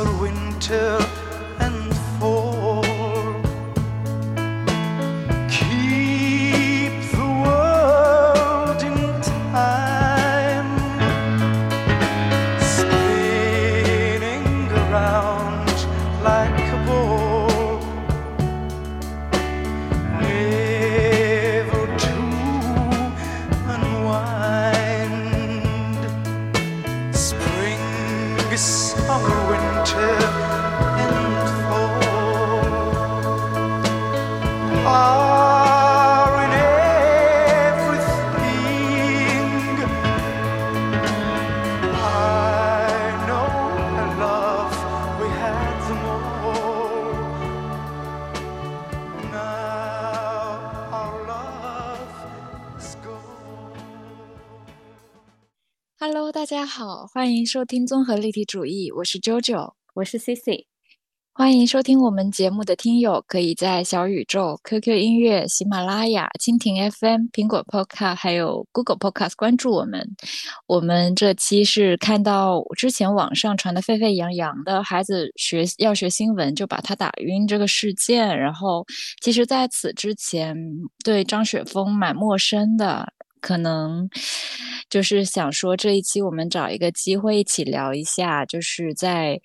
summer, winter, 好，欢迎收听综合立体主义，我是 JoJo。我是 Cici，欢迎收听我们节目的听友，可以在小宇宙、QQ 音乐、喜马拉雅、蜻蜓 FM、苹果 Podcast 还有 Google Podcast 关注我们。我们这期是看到之前网上传的沸沸扬扬的孩子学要学新闻就把他打晕这个事件，然后其实在此之前对张雪峰蛮陌生的，可能就是想说这一期我们找一个机会一起聊一下，就是在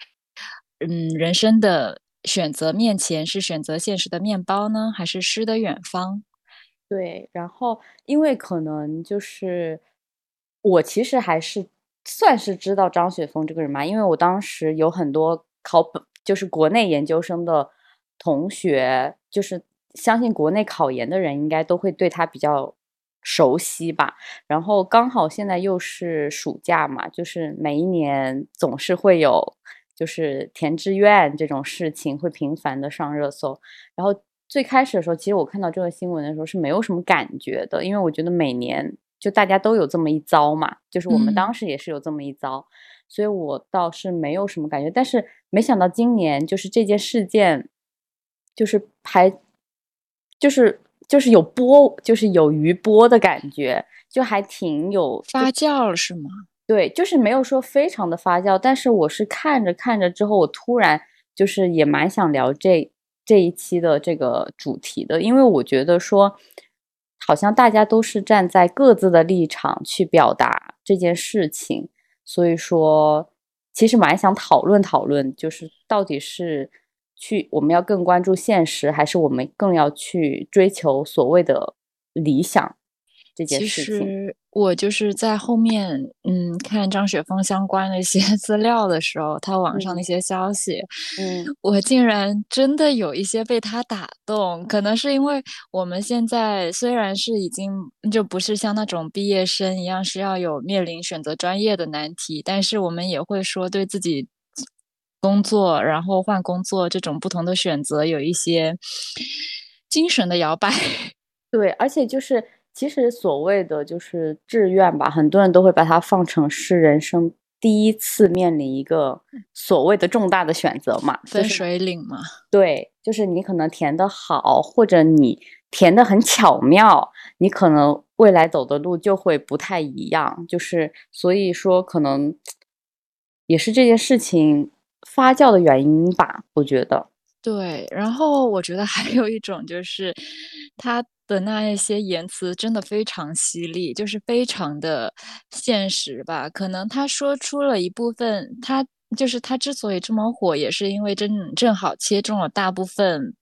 嗯人生的选择面前，是选择现实的面包呢，还是诗的远方？对，然后因为可能就是我其实还是算是知道张雪峰这个人嘛，因为我当时有很多考本，就是国内研究生的同学，就是相信国内考研的人应该都会对他比较熟悉吧。然后刚好现在又是暑假嘛，就是每一年总是会有就是填志愿这种事情会频繁的上热搜，然后。最开始的时候，其实我看到这个新闻的时候是没有什么感觉的，因为我觉得每年就大家都有这么一遭嘛，就是我们嗯当时也是有这么一遭，所以我倒是没有什么感觉。但是没想到今年就是这件事件，就是还就是就是有波，就是有余波的感觉，就还挺有发酵了是吗？对，就是没有说非常的发酵，但是我是看着看着之后，我突然就是也蛮想聊这这一期的这个主题的，因为我觉得说，好像大家都是站在各自的立场去表达这件事情，所以说其实蛮想讨论讨论，就是到底是去我们要更关注现实，还是我们更要去追求所谓的理想这件事情。实我就是在后面，嗯，看张雪峰相关的一些 资料的时候，他网上的一些消息，嗯我竟然真的有一些被他打动。可能是因为我们现在虽然是已经就不是像那种毕业生一样是要有面临选择专业的难题，但是我们也会说对自己工作，然后换工作这种不同的选择有一些精神的摇摆。对，而且就是其实所谓的就是志愿吧，很多人都会把它放成是人生第一次面临一个所谓的重大的选择嘛，就分水岭嘛，对，就是你可能填的好，或者你填的很巧妙，你可能未来走的路就会不太一样。就是所以说，可能也是这件事情发酵的原因吧，我觉得。对，然后我觉得还有一种就是他的那一些言辞真的非常犀利，就是非常的现实吧。可能他说出了一部分，他就是他之所以这么火，也是因为正正好切中了大部分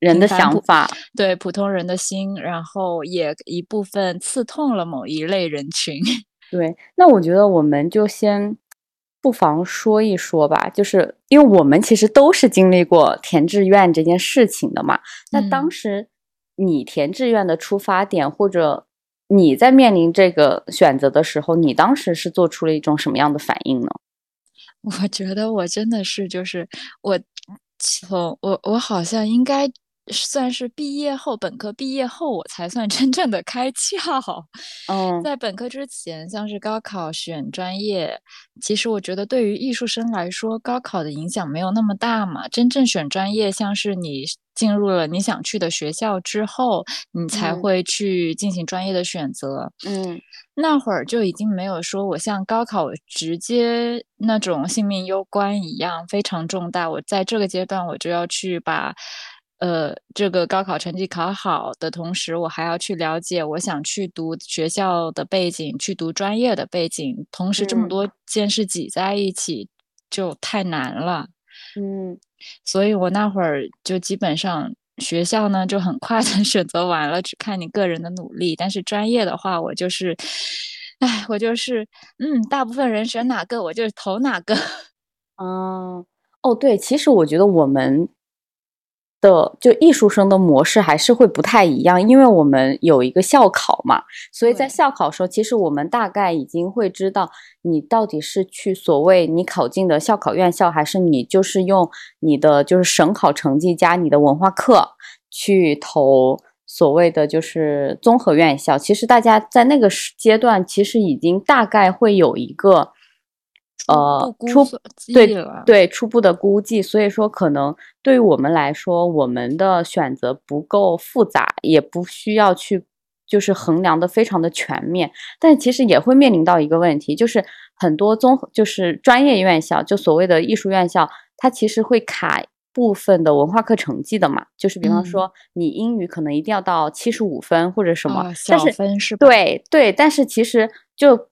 人的想法，对普通人的心，然后也一部分刺痛了某一类人群。对，那我觉得我们就先不妨说一说吧，就是因为我们其实都是经历过填志愿这件事情的嘛。那当嗯时你填志愿的出发点，或者你在面临这个选择的时候，你当时是做出了一种什么样的反应呢？我觉得我真的是，就是我从我我好像应该算是毕业后，本科毕业后我才算 真正的开窍。嗯在本科之前，像是高考选专业，其实我觉得对于艺术生来说，高考的影响没有那么大嘛。真正选专业，像是你进入了你想去的学校之后，你才嗯会去进行专业的选择。嗯那会儿就已经没有说我像高考直接那种性命攸关一样非常重大。我在这个阶段我就要去把，呃，这个高考成绩考好的同时，我还要去了解我想去读学校的背景，去读专业的背景，同时这么嗯多件事挤在一起就太难了。嗯所以我那会儿就基本上学校呢就很快的 选择完了，只看你个人的努力。但是专业的话，我就是，哎，我就是，嗯，大部分人选哪个我就投哪个。嗯 哦对，其实我觉得我们的就艺术生的模式还是会不太一样，因为我们有一个校考嘛，所以在校考时候，其实我们大概已经会知道你到底是去所谓你考进的校考院校，还是你就是用你的就是省考成绩加你的文化课去投所谓的就是综合院校。其实大家在那个时阶段，其实已经大概会有一个。呃，初对对初步的估计，所以说可能对于我们来说，我们的选择不够复杂，也不需要去就是衡量的非常的全面，但其实也会面临到一个问题，就是很多综合就是专业院校，就所谓的艺术院校，它其实会卡部分的文化课成绩的嘛，就是比方嗯。说你英语可能一定要到七十五分或者什么，但是分是吧？对对，但是其实就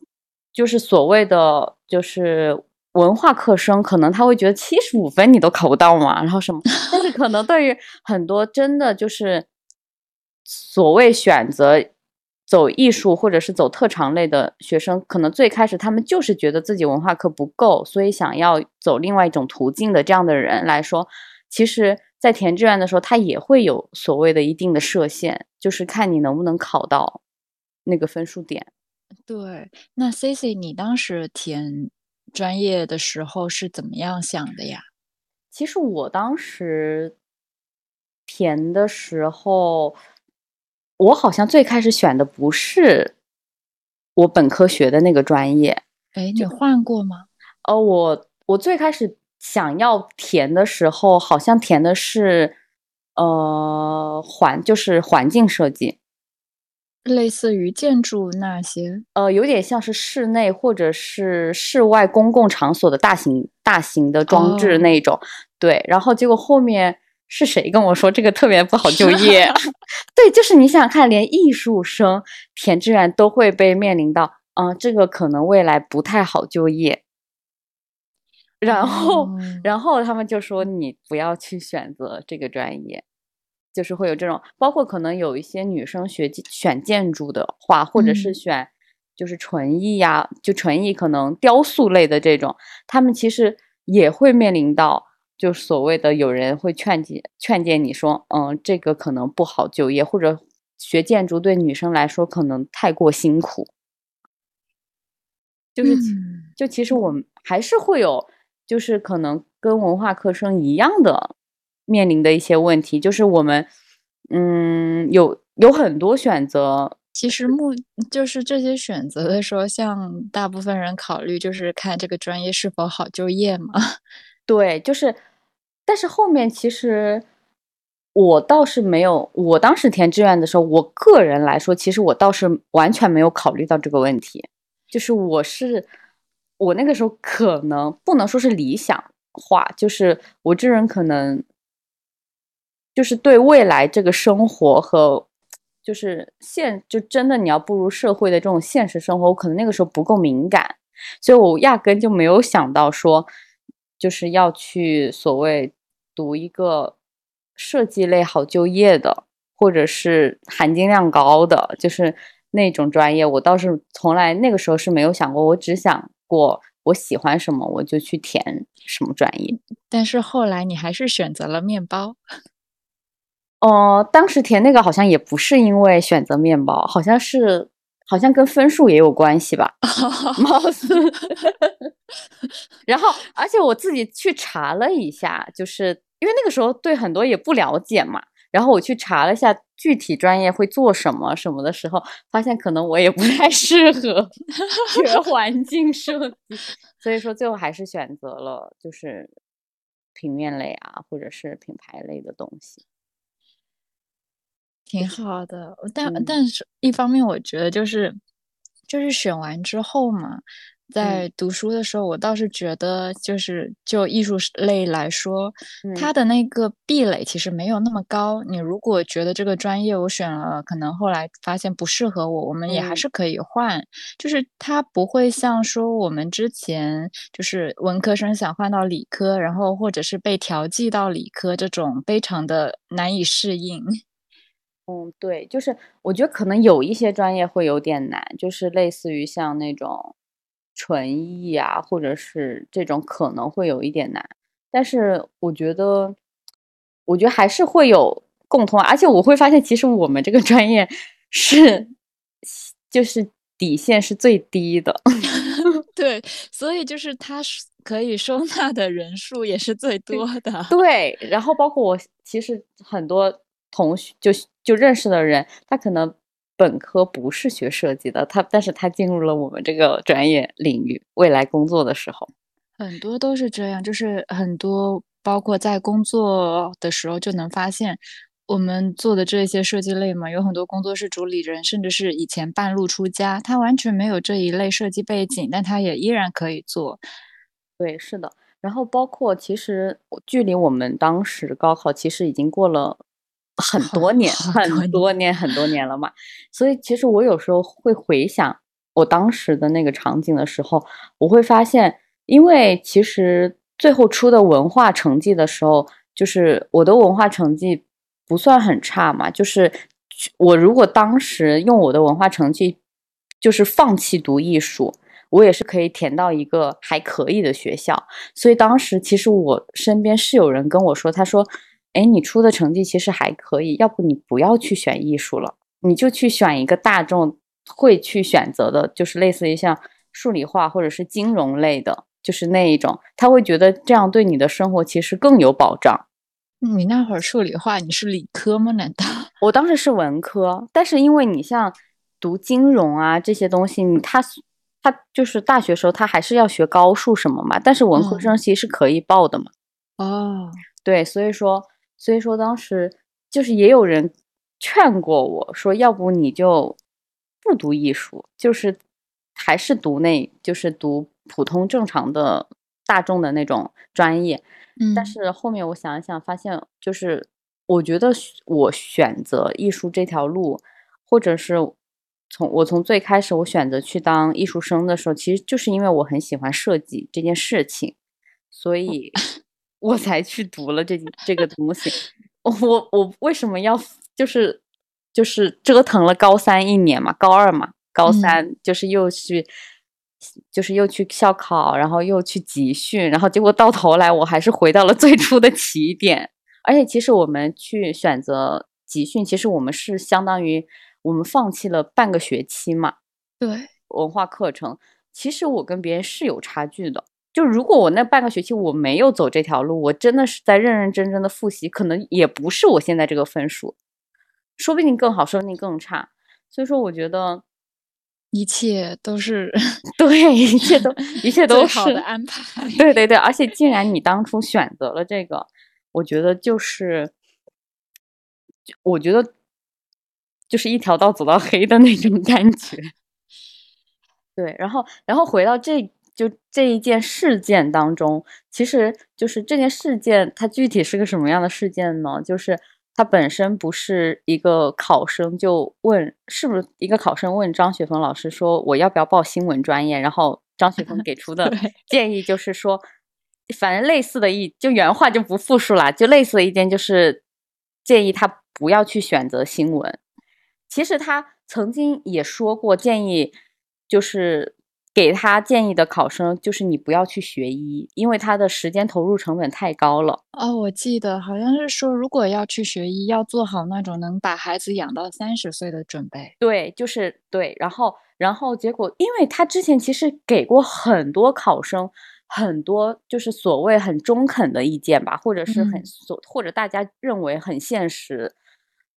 就是所谓的就是文化课生，可能他会觉得七十五分你都考不到嘛，然后什么，但是可能对于很多真的就是所谓选择走艺术或者是走特长类的学生，可能最开始他们就是觉得自己文化课不够，所以想要走另外一种途径的这样的人来说，其实。在填志愿的时候，他也会有所谓的一定的设限，就是看你能不能考到那个分数点。对，那 Cici，你当时填专业的时候是怎么样想的呀？其实我当时填的时候，我好像最开始选的不是我本科学的那个专业，哎，你换过吗？呃，我我最开始想要填的时候，好像填的是呃环，就是环境设计，类似于建筑那些？呃，有点像是室内或者是室外公共场所的大型大型的装置哦那种。对，然后结果后面是谁跟我说这个特别不好就业？对，就是你想想看，连艺术生填志愿都会被面临到，嗯、这个可能未来不太好就业。然后，哦然后他们就说你不要去选择这个专业，就是会有这种，包括可能有一些女生学建选建筑的话，或者是嗯选就是纯艺呀，就纯艺可能雕塑类的这种，他们其实也会面临到，就所谓的有人会劝诫劝诫你说，嗯，这个可能不好就业，或者学建筑对女生来说可能太过辛苦。就是、嗯就其实我们还是会有，就是可能跟文化课生一样的面临的一些问题，就是我们嗯有有很多选择，其实目就是这些选择的时候，像大部分人考虑就是看这个专业是否好就业嘛。对，就是，但是后面其实我倒是没有，我当时填志愿的时候，我个人来说，其实我倒是完全没有考虑到这个问题，就是我是我那个时候可能不能说是理想化，就是我这人可能就是对未来这个生活和就是现就真的你要步入社会的这种现实生活，我可能那个时候不够敏感，所以我压根就没有想到说，就是要去所谓读一个设计类好就业的，或者是含金量高的，就是那种专业，我倒是从来那个时候是没有想过，我只想过我喜欢什么我就去填什么专业。但是后来你还是选择了面包。呃，当时填那个好像也不是因为选择面包，好像是好像跟分数也有关系吧，貌似。然后，而且我自己去查了一下，就是因为那个时候对很多也不了解嘛，然后我去查了一下具体专业会做什么什么的时候，发现可能我也不太 适合学环境设计，所以说最后还是选择了就是平面类啊，或者是品牌类的东西。挺好的，但嗯但是一方面，我觉得就是就是选完之后嘛，在读书的时候，我倒是觉得就是就艺术类来说，它嗯的那个壁垒其实没有那么高。你如果觉得这个专业我选了，可能后来发现不适合我，我们也还嗯是可以换。就是它不会像说我们之前就是文科生想换到理科，然后或者是被调剂到理科这种非常的难以适应。嗯，对，就是我觉得可能有一些专业会有点难，就是类似于像那种纯艺啊，或者是这种可能会有一点难。但是我觉得，我觉得还是会有共同，而且我会发现，其实我们这个专业是就是底线是最低的。对，所以就是它是可以收 纳的人数也是最多的。对，然后包括我其实很多同学就就认识的人，他可能本科不是学设计的，他但是他进入了我们这个专业领域，未来工作的时候，很多都是这样，就是很多包括在工作的时候就能发现，我们做的这些设计类嘛，有很多工作室主理人，甚至是以前半路出家，他完全没有这一类设计背景，但他也依然可以做。对，是的。然后包括其实我距离我们当时高考其实已经过了很多年，很多年，很多年了嘛。所以其实我有时候会回想我当时的那个场景的时候，我会发现，因为其实最后出的文化成绩的时候，就是我的文化成绩不算很差嘛，就是我如果当时用我的文化成绩，就是放弃读艺术。我也是可以填到一个还可以的学校，所以当时其实我身边是有人跟我说，他说：“哎，你出的成绩其实还可以，要不你不要去选艺术了，你就去选一个大众会去选择的，就是类似于像数理化或者是金融类的，就是那一种，他会觉得这样对你的生活其实更有保障。”你那会儿数理化，你是理科吗？难道？我当时是文科，但是因为你像读金融啊这些东西，你他。他就是大学时候，他还是要学高数什么嘛，但是文科生其实是可以报的嘛。哦，对，所以说，所以说当时就是也有人劝过我说，要不你就不读艺术，就是还是读那，就是读普通正常的大众的那种专业。嗯，但是后面我想一想，发现就是我觉得我选择艺术这条路，或者是。从我从最开始我选择去当艺术生的时候，其实就是因为我很喜欢设计这件事情，所以 我才去读了这这个东西。我我为什么要就是就是折腾了高三一年嘛，高二嘛，高三就是又去、嗯、就是又去校考，然后又去集训，然后结果到头来我还是回到了最初的起点。而且其实我们去选择集训，其实我们是相当于。我们放弃了半个学期嘛？对，文化课程，其实我跟别人是有差距的。就如果我那半个学期我没有走这条路，我真的是在认认真真的复习，可能也不是我现在这个分数，说不定更好，说不定更差。所以说，我觉得一切都是对，一切都一切都是好的安排。对对对，而且既然你当初选择了这个，我觉得就是，我觉得。就是一条道走到黑的那种感觉，对，然后，然后回到这就这一件事件当中，其实就是这件事件它具体是个什么样的事件呢？就是它本身不是一个考生就问，是不是一个考生问张雪峰老师说我要不要报新闻专业？然后张雪峰 给出的建议就是说，反正类似的一，就原话就不复述啦，就类似的意见就是建议他不要去选择新闻。其实他曾经也说过，建议就是给他建议的考生，就是你不要去学医，因为他的时间投入成本太高了。哦，我记得好像是说，如果要去学医，要做好那种能把孩子养到三十岁的准备。对，就是对。然后，然后结果，因为他之前其实给过很多考生很多就是所谓很中肯的意见吧，或者是很嗯所、或者大家认为很现实，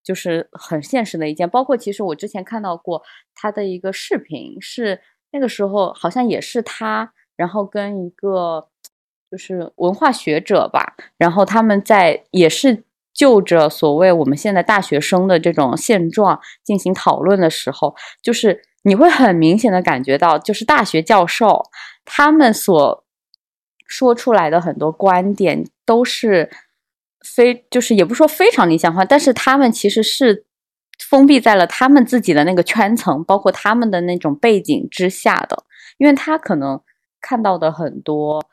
就是很现实的意见。包括其实我之前看到过他的一个视频，是那个时候好像也是他，然后跟一个就是文化学者吧，然后他们在也是就着所谓我们现在大学生的这种现状进行讨论的时候，就是你会很明显的感觉到，就是大学教授他们所说出来的很多观点都是非，就是也不说非常理想化，但是他们其实是封闭在了他们自己的那个圈层，包括他们的那种背景之下的，因为他可能看到的很多。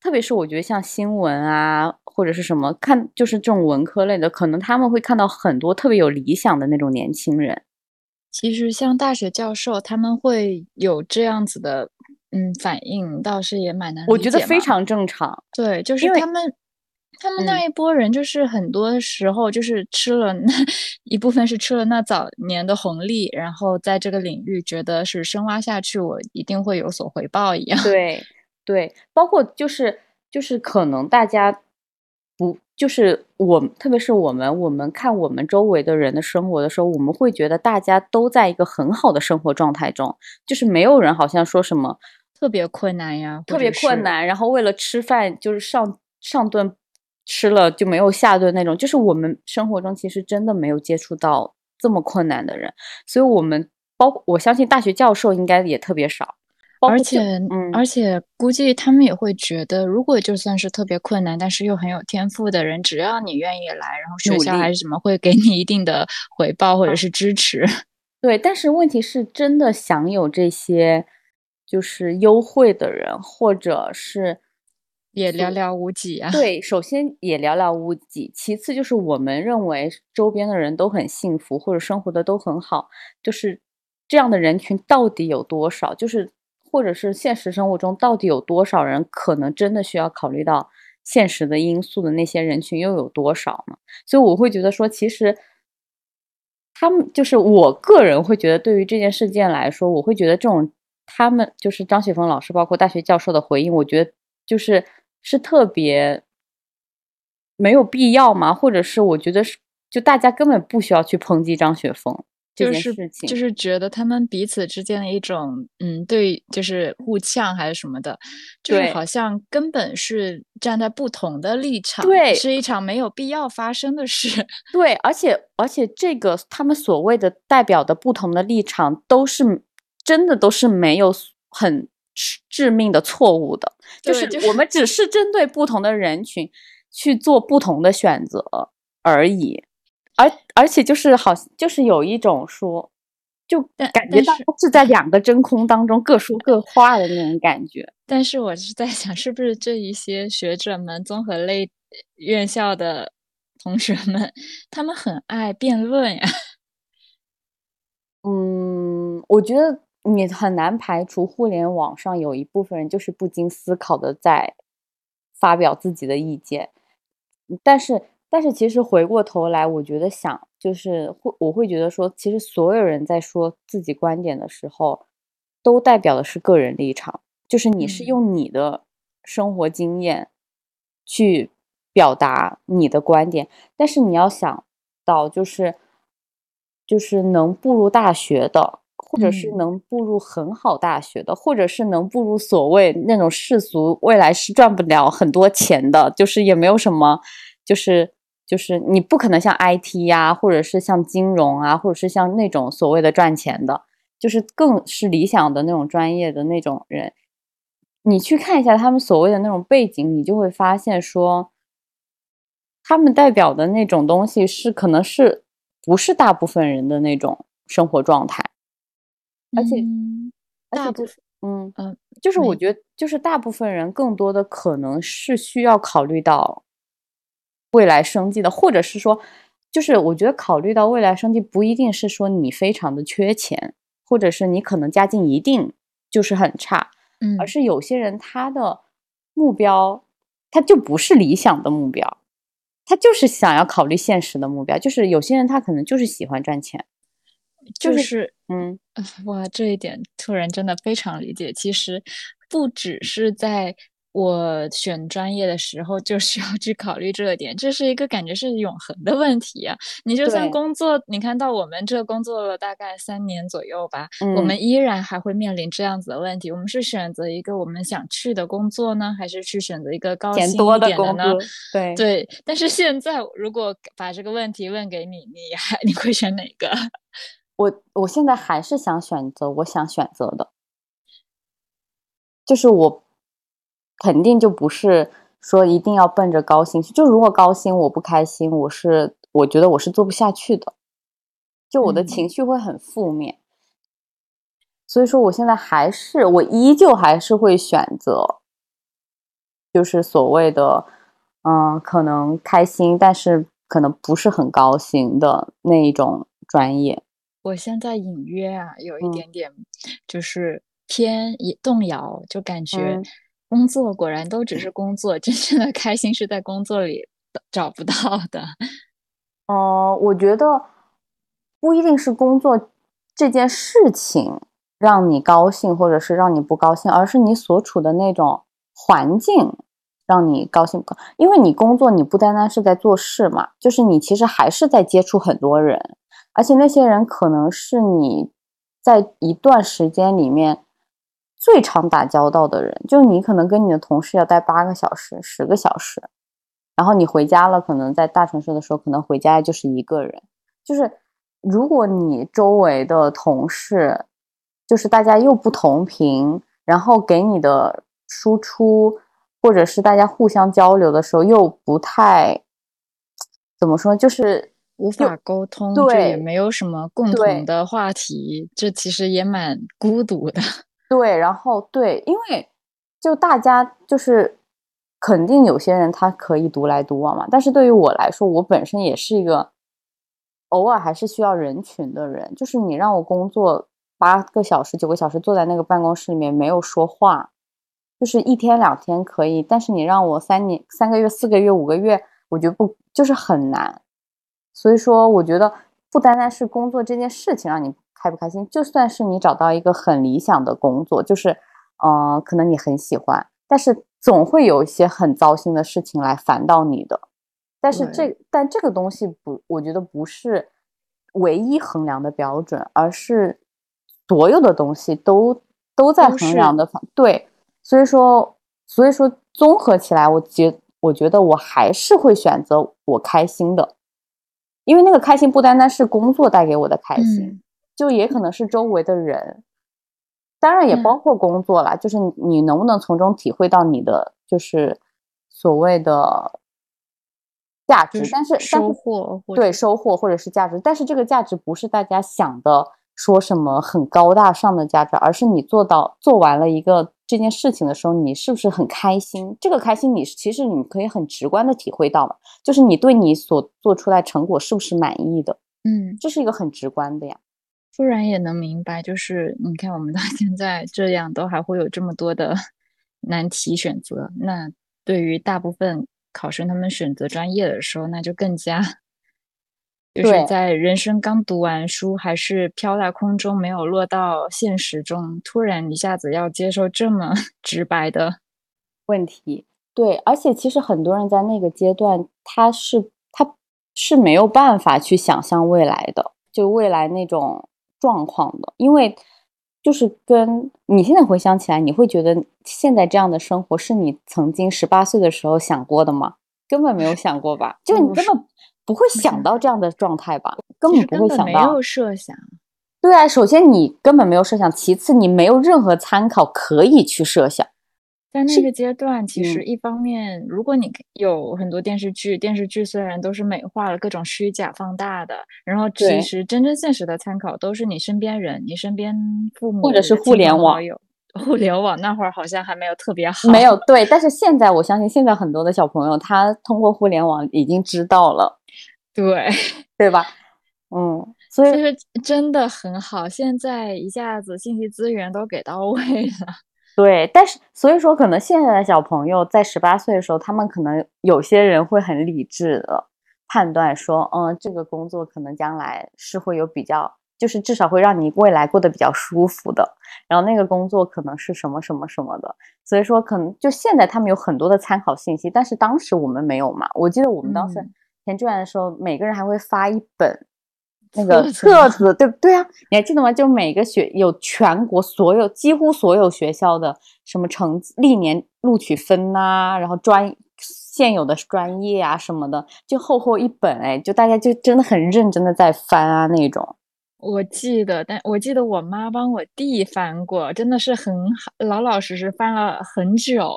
特别是我觉得像新闻啊，或者是什么看，就是这种文科类的，可能他们会看到很多特别有理想的那种年轻人。其实像大学教授，他们会有这样子的嗯反应，倒是也蛮难我觉得非常正常。对，就是他们他们嗯那一波人，就是很多时候就是吃了那 一部分是吃了那早年的红利，然后在这个领域觉得是深挖下去，我一定会有所回报一样。对对，包括就是就是可能大家不就是我，特别是我们，我们看我们周围的人的生活的时候，我们会觉得大家都在一个很好的生活状态中，就是没有人好像说什么特别困难呀，特别。困难，然后为了吃饭就是上上顿吃了就没有下顿那种，就是我们生活中其实真的没有接触到这么困难的人，所以我们包括我相信大学教授应该也特别少，而且，嗯而且估计他们也会觉得，如果就算是特别困难，但是又很有天赋的人，只要你愿意来，然后学校还是什么会给你一定的回报或者嗯是支持。对，但是问题是真的享有这些就是优惠的人，或者是也寥寥无几啊。对，首先也寥寥无几，其次就是我们认为周边的人都很幸福，或者生活的都很好，就是这样的人群到底有多少？就是或者是现实生活中到底有多少人可能真的需要考虑到现实的因素的那些人群又有多少呢？所以我会觉得说，其实他们就是我个人会觉得，对于这件事件来说，我会觉得这种他们就是张雪峰老师，包括大学教授的回应，我觉得就是是特别没有必要吗？或者是我觉得是就大家根本不需要去抨击张雪峰这就是就是觉得他们彼此之间的一种嗯，对，就是互呛还是什么的，就是好像根本是站在不同的立场，对是一场没有必要发生的事。对，而且而且这个他们所谓的代表的不同的立场，都是真的都是没有很致致命的错误的，就是就是我们只是针对不同的人群去做不同的选择而已，而而且就是好就是有一种说。就感觉到是在两个真空当中各说各话的那种感觉。但是我是在想，是不是这一些学者们、综合类院校的同学们，他们很爱辩论呀？嗯，我觉得你很难排除互联网上有一部分人就是不经思考的在发表自己的意见，但是但是其实回过头来，我觉得想就是会我会觉得说，其实所有人在说自己观点的时候，都代表的是个人立场，就是你是嗯。用你的生活经验去表达你的观点，但是你要想到就是就是能步入大学的，或者是嗯。能步入很好大学的，或者是能步入所谓那种世俗未来是赚不了很多钱的，就是也没有什么，就是就是你不可能像 IT 呀、或者是像金融啊，或者是像那种所谓的赚钱的，就是更是理想的那种专业的那种人，你去看一下他们所谓的那种背景，你就会发现说，他们代表的那种东西是可能是不是大部分人的那种生活状态，而且嗯大部而且就是嗯嗯就是我觉得就是大部分人更多的可能是需要考虑到未来生计的，或者是说，就是我觉得考虑到未来生计不一定是说你非常的缺钱，或者是你可能家境一定就是很差，嗯。而是有些人他的目标他就不是理想的目标，他就是想要考虑现实的目标，就是有些人他可能就是喜欢赚钱，就就是是嗯呃哇，这一点突然真的非常理解。其实不只是在我选专业的时候就 需要去考虑这点，这是一个感觉是永恒的问题啊。你就算工作，你看到我们这工作了大概三年左右吧，我嗯们依然还会面临这样子的问题。我们是选择一个我们想去的工作呢，还是去选择一个高薪多点的呢对对，但是现在如果把这个问题问给你，你还你会选哪个？我我现在还是想选择我想选择的，就是我肯定就不是说一定要奔着高薪去，就如果高薪我不开心，我是我觉得我是做不下去的，就我的嗯。情绪会很负面，所以说我现在还是我依旧还是会选择，就是所谓的嗯，可能开心，但是可能不是很高薪的那一种专业。我现在隐约啊，有一嗯点点就是偏一动摇，就感觉嗯工作果然都只是工作，真正的开心是在工作里找不到的。呃，我觉得不一定是工作这件事情让你高兴，或者是让你不高兴，而是你所处的那种环境让你高兴不高。因为你工作，你不单单是在做事嘛，就是你其实还是在接触很多人，而且那些人可能是你在一段时间里面最常打交道的人，就你可能跟你的同事要待八个小时、十个小时。然后你回家了，可能在大城市的时候，可能回家就是一个人。就是如果你周围的同事，就是大家又不同频，然后给你的输出，或者是大家互相交流的时候又不太怎么说，就是无法沟通，对这也没有什么共同的话题，这其实也蛮孤独的。对，然后对，因为就大家就是肯定有些人他可以独来独往嘛，但是对于我来说，我本身也是一个偶尔还是需要人群的人。就是你让我工作八个小时、九个小时，坐在那个办公室里面没有说话，就是一天两天可以，但是你让我三年、三个月、四个月、五个月，我觉得不就是很难。所以说，我觉得不单单是工作这件事情让你开不开心，就算是你找到一个很理想的工作，就是，嗯、呃，可能你很喜欢，但是总会有一些很糟心的事情来烦到你的。但是这，但这个东西不，我觉得不是唯一衡量的标准，而是所有的东西都都在衡量的方对。所以说，所以说综合起来，我觉我觉得我还是会选择我开心的。因为那个开心不单单是工作带给我的开心，嗯、就也可能是周围的人，当然也包括工作啦。嗯、就是你能不能从中体会到你的就是所谓的价值，但是收获对收获或者是价值，但是这个价值不是大家想的说什么很高大上的价值，而是你做到做完了一个这件事情的时候，你是不是很开心？这个开心你其实你可以很直观的体会到嘛，就是你对你所做出来成果是不是满意的？嗯，这是一个很直观的呀。突然也能明白，就是你看我们到现在这样，都还会有这么多的 难题选择。那对于大部分考生，他们选择专业的时候，那就更加。就是在人生刚读完书，还是飘在空中，没有落到现实中，突然一下子要接受这么 直白的问题。对，而且其实很多人在那个阶段，他是他是没有办法去想象未来的，就未来那种状况的，因为就是跟你现在回想起来，你会觉得现在这样的生活是你曾经十八岁的时候想过的吗？根本没有想过吧？就你根本。不会想到这样的状态吧？根本不会想到，没有设想。对啊，首先你根本没有设想，其次你没有任何参考可以去设想。在那个阶段，其实嗯一方面，如果你有很多电视剧，电视剧虽然都是美化了各种虚假放大的，然后其实真正现实的参考都是你身边人，你身边父母或者是互联网。互联网那会儿好像还没有特别好，没有对，但是现在我相信，现在很多的小朋友他通过互联网已经知道了，对对吧？嗯，所以其实真的很好，现在一下子信息资源都给到位了。对，但是所以说，可能现在的小朋友在十八岁的时候，他们可能有些人会很理智的判断说，嗯，这个工作可能将来是会有比较就是至少会让你未来过得比较舒服的。然后那个工作可能是什么什么什么的，所以说可能就现在他们有很多的参考信息，但是当时我们没有嘛。我记得我们当时嗯填志愿的时候，每个人还会发一本那个册子册子，对不对啊？你还记得吗？就每个学有全国所有几乎所有学校的什么成绩历年录取分呐、然后专现有的专业啊什么的，就厚厚一本哎，就大家就真的很认真的在翻啊那种。我记得，但我记得我妈帮我弟翻过，真的是很好，老老实实翻了很久。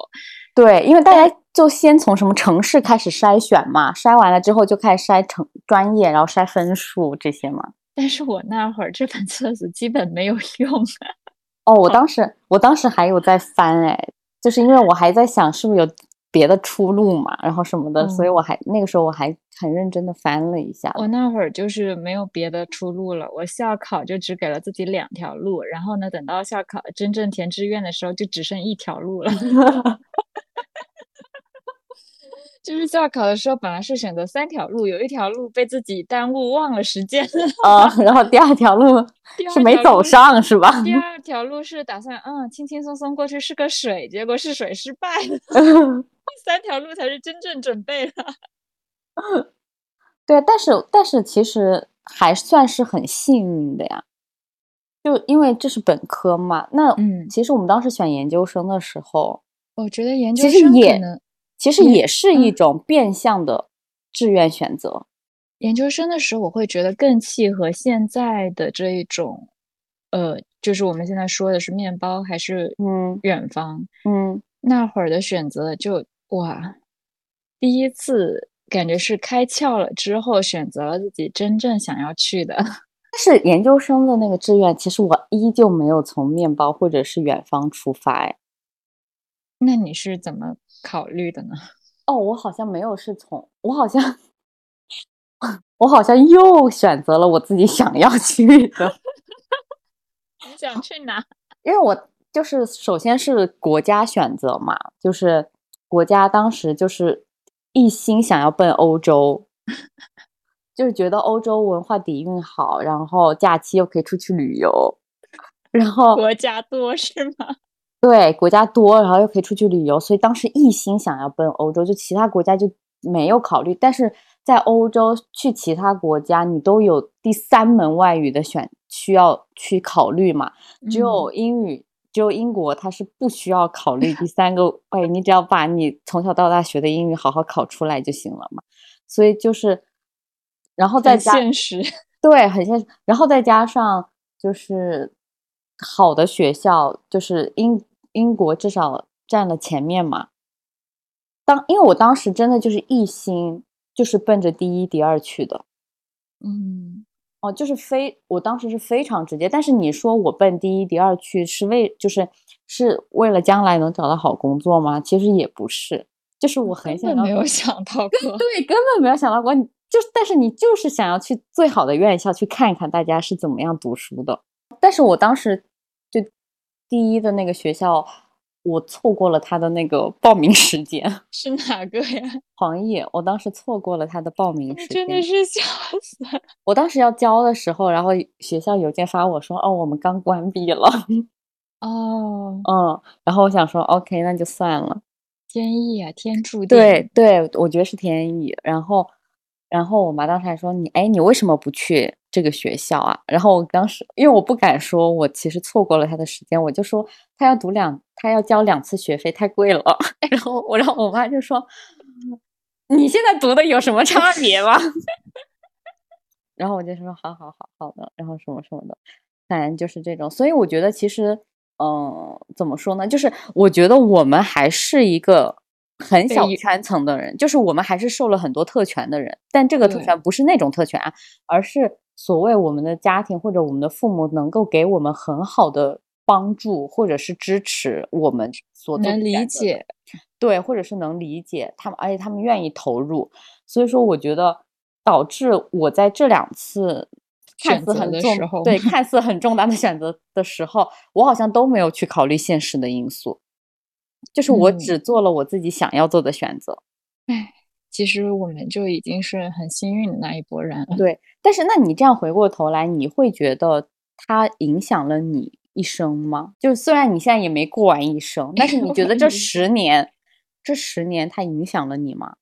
对，因为大家就先从什么城市开始筛选嘛，筛完了之后就开始筛成专业，然后筛分数这些嘛。但是我那会儿这本册子基本没有用，哦，我当时我当时还有在翻哎，就是因为我还在想是不是有别的出路嘛，然后什么的，所以嗯我还那个时候我还很认真的翻了一下。我那会儿就是没有别的出路了，我校考就只给了自己两条路，然后呢，等到校考真正填志愿的时候，就只剩一条路了。就是校考的时候，本来是选择三条路，有一条路被自己耽误忘了时间，啊、然后第二条路第是没走上是吧？第二条路是打算嗯轻轻松松过去试个水，结果试水失败了。第三条路才是真正准备了。对，但是但是其实还算是很幸运的呀，就因为这是本科嘛。那嗯其实我们当时选研究生的时候，我觉得研究其实也能其实也也是一嗯种变相的志愿选择。研究生的时候，我会觉得更契合现在的这一种，呃，就是我们现在说的是面包还是嗯远方，嗯，那会儿的选择就哇，第一次感觉是开窍了之后，选择了自己真正想要去的。但是研究生的那个志愿，其实我依旧没有从面包或者是远方出发。哎，那你是怎么考虑的呢？哦，我好像没有是从，我好像我好像又选择了我自己想要去的。你想去哪？因为我就是首先是国家选择嘛，就是国家当时就是一心想要奔欧洲，就是觉得欧洲文化底蕴好，然后假期又可以出去旅游，然后国家多是吗？对国家多，然后又可以出去旅游，所以当时一心想要奔欧洲，就其他国家就没有考虑。但是在欧洲去其他国家，你都有第三门外语的选需要去考虑嘛。只有嗯英语，只有英国它是不需要考虑第三个，哎，你只要把你从小到大学的英语好好考出来就行了嘛。所以就是，然后再加现实。对，很现实。然后再加上就是好的学校，就是英英国至少占了前面嘛。当因为我当时真的就是一心就是奔着第一、第二去的。嗯，哦，就是非，我当时是非常直接。但是你说我奔第一、第二去是为，就是是为了将来能找到好工作吗？其实也不是，就是我很想要本没有想到过。对，根本没有想到过，你就是，但是你就是想要去最好的院校去看一看大家是怎么样读书的。但是我当时就第一的那个学校，我错过了他的那个报名时间，是哪个呀？黄奕，我当时错过了他的报名时间。真的是笑死了。我当时要交的时候，然后学校邮件发我说，哦，我们刚关闭了。哦，嗯，然后我想说，OK，那就算了。天意啊，天注定。对对，我觉得是天意。然后，然后我妈当时还说你，哎，你为什么不去这个学校啊？然后我当时因为我不敢说我其实错过了他的时间，我就说他要读两，他要交两次学费，太贵了。然后我，然后我妈就说，你现在读的有什么差别吗？然后我就说好好好好的，然后什么什么的，反正就是这种。所以我觉得其实，嗯、怎么说呢？就是我觉得我们还是一个很小圈层的人，就是我们还是受了很多特权的人。但这个特权不是那种特权啊，而是所谓我们的家庭或者我们的父母能够给我们很好的帮助或者是支持我们所能理解。对，或者是能理解他们，而且他们愿意投入，所以说我觉得导致我在这两次看似很重的时候对 看似很重大的选择的时候，我好像都没有去考虑现实的因素，就是我嗯只做了我自己想要做的选择。唉，其实我们就已经是很幸运的那一波人了。对，但是那你这样回过头来，你会觉得它影响了你一生吗？就虽然你现在也没过完一生，但是你觉得这 十年，这十年它影响了你吗？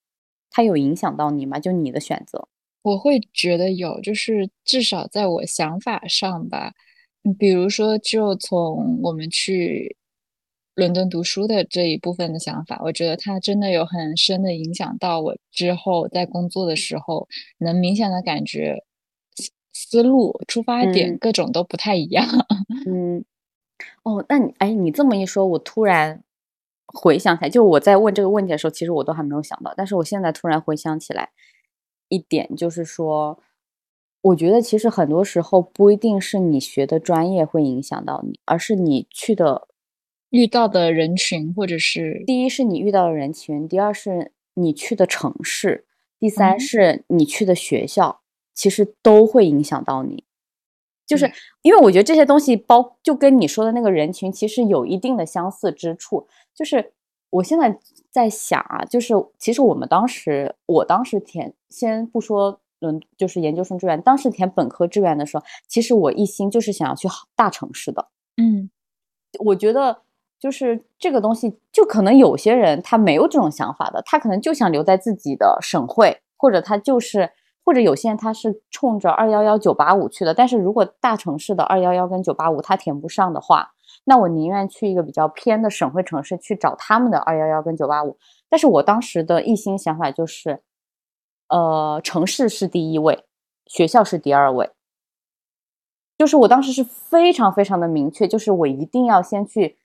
它有影响到你吗？就你的选择？我会觉得有，就是至少在我想法上吧，嗯比如说，就从我们去伦敦读书的这一部分的想法，我觉得它真的有很深的影响到我之后在工作的时候，能明显的感觉思思路、出发点嗯各种都不太一样。嗯，哦，那你哎，你这么一说，我突然回想起来，就我在问这个问题的时候，其实我都还没有想到，但是我现在突然回想起来一点，就是说，我觉得其实很多时候不一定是你学的专业会影响到你，而是你去的，遇到的人群，或者是第一是你遇到的人群，第二是你去的城市，第三嗯是你去的学校，其实都会影响到你。就是因为我觉得这些东西包就跟你说的那个人群其实有一定的相似之处。就是我现在在想啊，就是其实我们当时，我当时填，先不说伦，就是研究生志愿，当时填本科志愿的时候，其实我一心就是想要去好大城市的。嗯我觉得就是这个东西，就可能有些人他没有这种想法的，他可能就想留在自己的省会，或者他就是，或者有些人他是冲着二幺幺九八五去的。但是如果大城市的二幺幺跟九八五他填不上的话，那我宁愿去一个比较偏的省会城市去找他们的二幺幺跟九八五。但是我当时的一心想法就是，呃，城市是第一位，学校是第二位。就是我当时是非常非常的明确，就是我一定要先去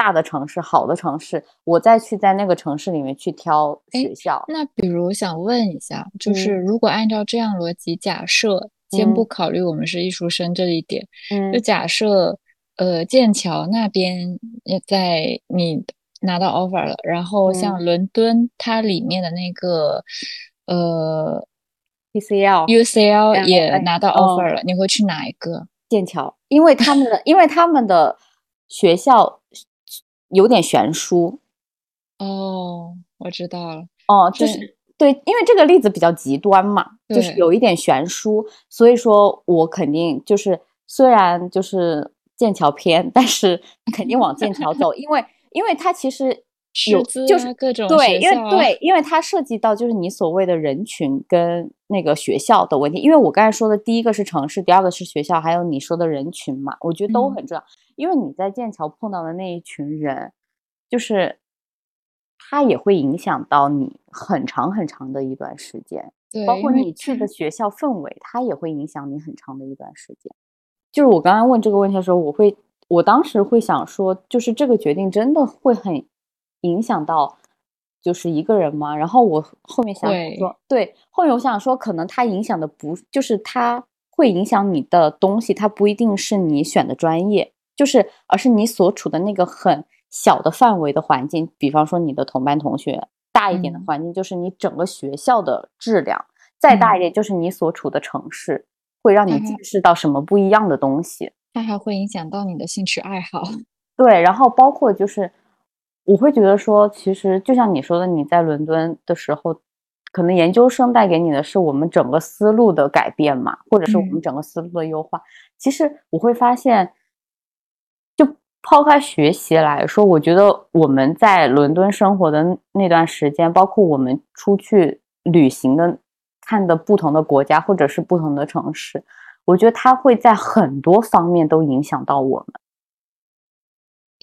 大的城市、好的城市，我再去在那个城市里面去挑学校。那比如想问一下，就嗯是如果按照这样逻辑假设，先不嗯考虑我们是艺术生这一点，嗯就假设呃剑桥那边也在你拿到 offer 了，然后像嗯伦敦它里面的那个呃 UCL 嗯哎也拿到嗯 offer 了，你会去哪一个？剑桥，因为他们的因为他们的学校有点悬殊。哦，我知道了，哦，就是是对，因为这个例子比较极端嘛，就是有一点悬殊，所以说我肯定就是虽然就是剑桥偏，但是 肯定往剑桥走，因为因为它其实有师资就是啊各种对，因为对，因为它涉及到就是你所谓的人群跟那个学校的问题。因为我刚才说的第一个是城市，第二个是学校，还有你说的人群嘛，我觉得都嗯很重要。因为你在剑桥碰到的那一群人，就是他也会影响到你很长很长的一段时间。对，包括你去的学校氛围，它也会影响你很长的一段时间。就是我刚刚问这个问题的时候，我会，我当时会想说，就是这个决定真的会很影响到，就是一个人吗？然后我后面想说，对，后面我想说，可能它影响的不，就是它会影响你的东西，它不一定是你选的专业，就是而是你所处的那个很小的范围的环境，比方说你的同班同学。大一点的嗯环境就是你整个学校的质量，再大一点就是你所处的城市，会让你嗯见识到什么不一样的东西。它还会影响到你的兴趣爱好。对，然后包括就是，我会觉得说，其实就像你说的，你在伦敦的时候，可能研究生带给你的是我们整个思路的改变嘛，或者是我们嗯整个思路的优化。其实我会发现，就抛开学习来说，我觉得我们在伦敦生活的那段时间，包括我们出去旅行的、看的不同的国家或者是不同的城市，我觉得它会在很多方面都影响到我们。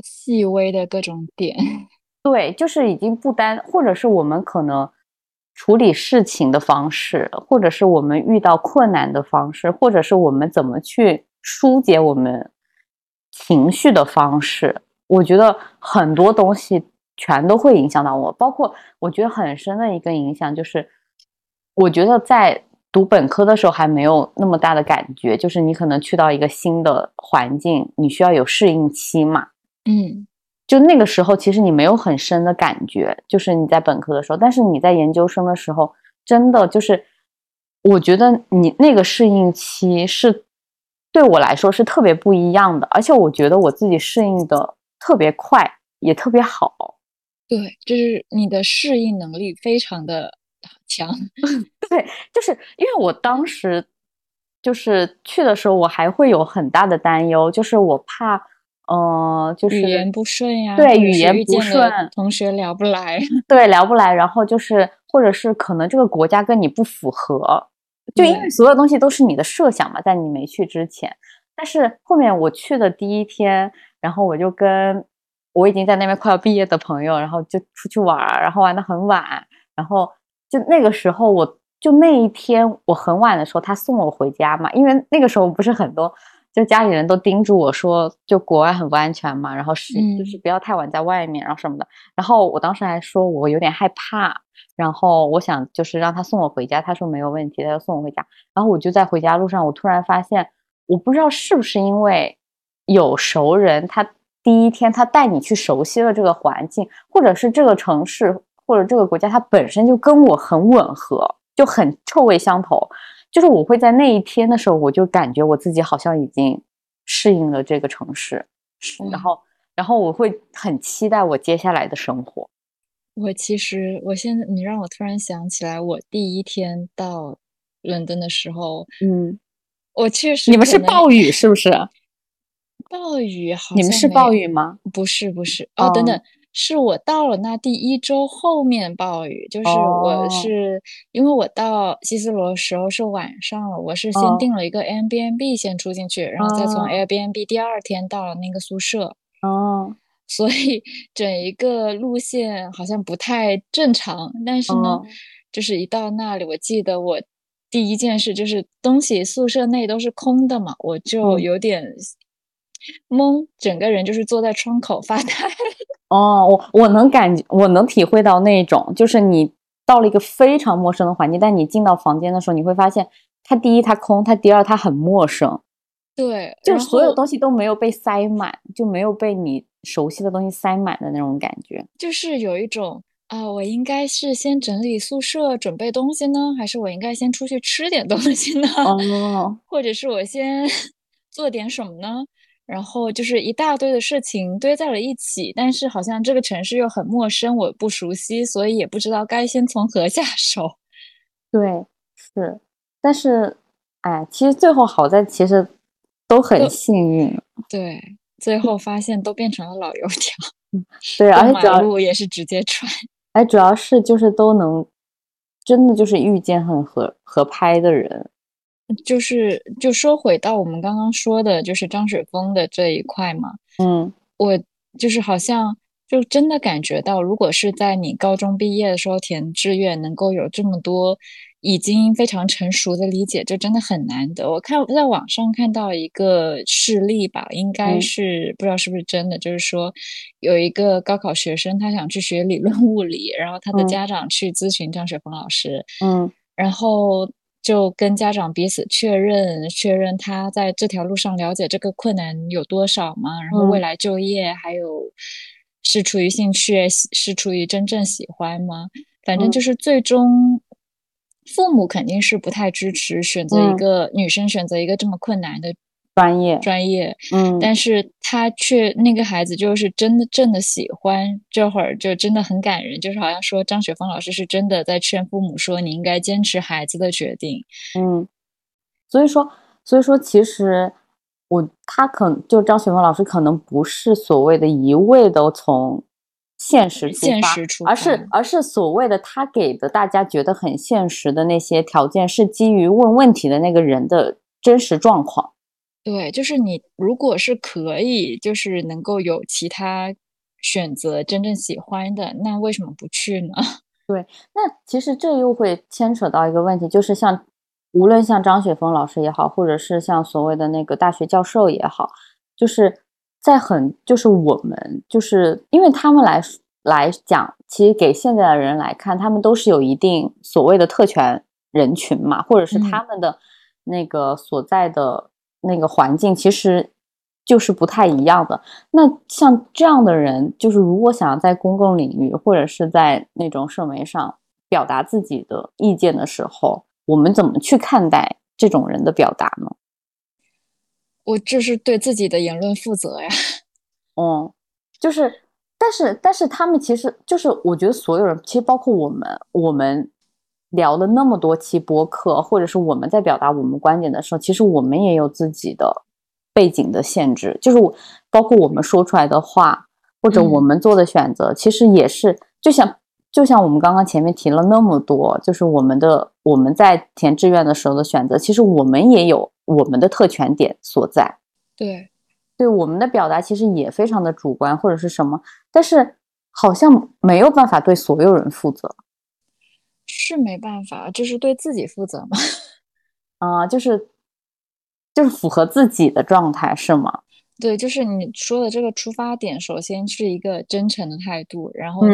细微的各种点，对，就是已经不单，或者是我们可能处理事情的方式，或者是我们遇到困难的方式，或者是我们怎么去疏解我们情绪的方式，我觉得很多东西全都会影响到我。包括我觉得很深的一个影响就是，我觉得在读本科的时候还没有那么大的感觉，就是你可能去到一个新的环境，你需要有适应期嘛。嗯，就那个时候，其实你没有很深的感觉，就是你在本科的时候，但是你在研究生的时候，真的就是，我觉得你那个适应期是对我来说是特别不一样的，而且我觉得我自己适应的特别快，也特别好。对，就是你的适应能力非常的强。对，就是因为我当时就是去的时候，我还会有很大的担忧，就是我怕，呃，就是语言不顺呀，对语言不顺同学聊不来。对聊不来，然后就是或者是可能这个国家跟你不符合，就因为所有东西都是你的设想嘛，在你没去之前。但是后面我去的第一天，然后我就跟我已经在那边快要毕业的朋友，然后就出去玩儿，然后玩的很晚，然后就那个时候我就那一天我很晚的时候，他送我回家嘛，因为那个时候不是很多。就家里人都叮嘱我说，就国外很不安全嘛，然后是就是嗯不要太晚在外面，然后什么的。然后我当时还说我有点害怕，然后我想就是让他送我回家，他说没有问题，他就送我回家。然后我就在回家路上，我突然发现，我不知道是不是因为有熟人，他第一天他带你去熟悉了这个环境，或者是这个城市或者这个国家，它本身就跟我很吻合，就很臭味相投。就是我会在那一天的时候，我就感觉我自己好像已经适应了这个城市，然后然后我会很期待我接下来的生活。我其实，我现在你让我突然想起来，我第一天到伦敦的时候，嗯，我确实你们是暴雨是不是？暴雨，好你们是暴雨吗？不是不是哦，等哦等，是我到了那第一周后面暴雨，就是我哦。是因为我到西斯罗的时候是晚上了，我是先哦。订了一个 Airbnb 先住进去，然后再从哦。Airbnb 第二天到了那个宿舍，哦。所以整一个路线好像不太正常。但是呢哦，就是一到那里，我记得我第一件事就是东西宿舍内都是空的嘛，我就嗯。有点懵，整个人就是坐在窗口发呆。哦，我我能感觉，我能体会到那种，就是你到了一个非常陌生的环境，但你进到房间的时候，你会发现，它第一它空，它第二它很陌生，对，就是所有东西都没有被塞满，就没有被你熟悉的东西塞满的那种感觉。就是有一种啊，我应该是先整理宿舍准备东西呢，还是我应该先出去吃点东西呢？哦，或者是我先 做点什么呢？然后就是一大堆的事情堆在了一起，但是好像这个城市又很陌生，我不熟悉，所以也不知道该先从何下手。对，是，但是，哎，其实最后好在其实都很幸运，对，最后发现都变成了老油条，对，而且主要，路也是直接穿。哎，主要是就是都能，真的就是遇见很合合拍的人，就是就说回到我们刚刚说的，就是张雪峰的这一块嘛，嗯。我就是好像就真的感觉到，如果是在你高中毕业的时候填志愿，能够有这么多已经非常成熟的理解，就真的很难得。我看在网上看到一个事例吧，应该嗯。是不知道是不是真的，就是说有一个高考学生，他想去学理论物理，然后他的嗯。家长去咨询张雪峰老师，嗯。然后就跟家长彼此确认，确认他在这条路上了解这个困难有多少嘛，然后未嗯。来就业还有是出于兴趣，是出于真正喜欢吗？反正嗯。就是最终父母肯定是不太支持选择一嗯。个女生选择一个这么困难的专业，专业，嗯但是他却那个孩子就是真的真的喜欢，这会儿就真的很感人，就是好像说张雪峰老师是真的在劝父母说你应该坚持孩子的决定。嗯，所以说，所以说，其实我他可能就张雪峰老师可能不是所谓的一味的从现实出发，现实出而是而是所谓的他给的大家觉得很现实的那些条件，是基于问问题的那个人的真实状况。对，就是你如果是可以，就是能够有其他选择，真正喜欢的，那为什么不去呢？对那其实这又会牵扯到一个问题，就是像无论像张雪峰老师也好，或者是像所谓的那个大学教授也好，就是在很就是我们就是因为他们来说来讲，其实给现在的人来看，他们都是有一定所谓的特权人群嘛，或者是他们的那个所在的那个环境，其实就是不太一样的。那像这样的人，就是如果想要在公共领域或者是在那种社媒上表达自己的意见的时候，我们怎么去看待这种人的表达呢？我这是对自己的言论负责呀。嗯，就是，但是但是他们其实就是，我觉得所有人，其实包括我们，我们聊了那么多期播客，或者是我们在表达我们观点的时候，其实我们也有自己的背景的限制，就是我包括我们说出来的话，或者我嗯。们做的选择，其实也是就像就像我们刚刚前面提了那么多，就是我们的我们在填志愿的时候的选择，其实我们也有我们的特权点所在。对，对我们的表达其实也非常的主观或者是什么，但是好像没有办法对所有人负责是没办法，就是对自己负责嘛。啊、就是就是符合自己的状态是吗？对，就是你说的这个出发点，首先是一个真诚的态度，然后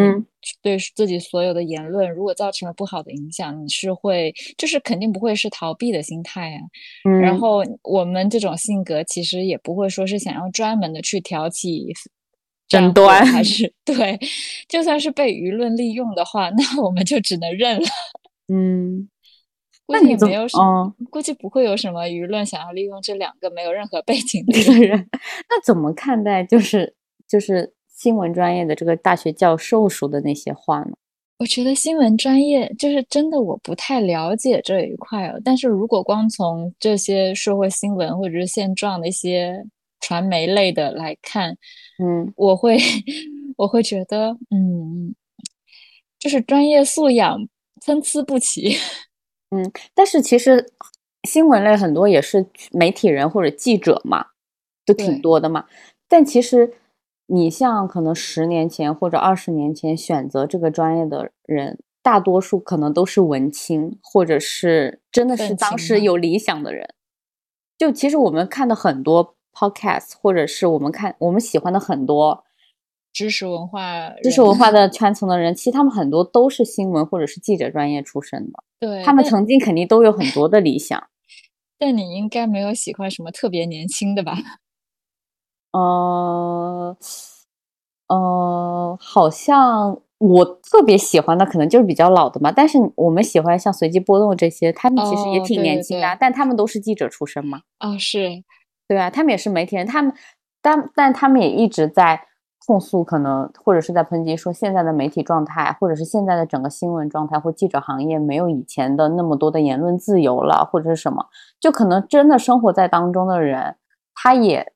对自己所有的言论，如果造成了不好的影响，你是会，就是肯定不会是逃避的心态啊。嗯，然后我们这种性格，其实也不会说是想要专门的去挑起争端还 是对，就算是被舆论利用的话，那我们就只能认了。嗯，估计那你没有什么，嗯估计不会有什么舆论想要利用这两个没有任何背景的。人，那怎么看待就是就是新闻专业的这个大学教授说的那些话呢？我觉得新闻专业就是真的我不太了解这一块哦，但是如果光从这些社会新闻或者是现状的一些传媒类的来看，嗯我会我会觉得，嗯，就是专业素养参差不齐。嗯，但是其实新闻类很多也是媒体人或者记者嘛，都挺多的嘛。但其实你像可能十年前或者二十年前选择这个专业的人，大多数可能都是文青，或者是真的是当时有理想的人。就其实我们看的很多 podcast，或者是我们看我们喜欢的很多知识文化知识文化的圈层的人，其实他们很多都是新闻或者是记者专业出身的，对，他们曾经肯定都有很多的理想。但你应该没有喜欢什么特别年轻的吧？呃，呃，好像我特别喜欢的可能就是比较老的嘛，但是我们喜欢像随机波动这些，他们其实也挺年轻的啊，对但他们都是记者出身嘛，哦，是，对啊，他们也是媒体人，他们但但他们也一直在控诉，可能或者是在抨击说现在的媒体状态，或者是现在的整个新闻状态或记者行业没有以前的那么多的言论自由了，或者是什么，就可能真的生活在当中的人，他也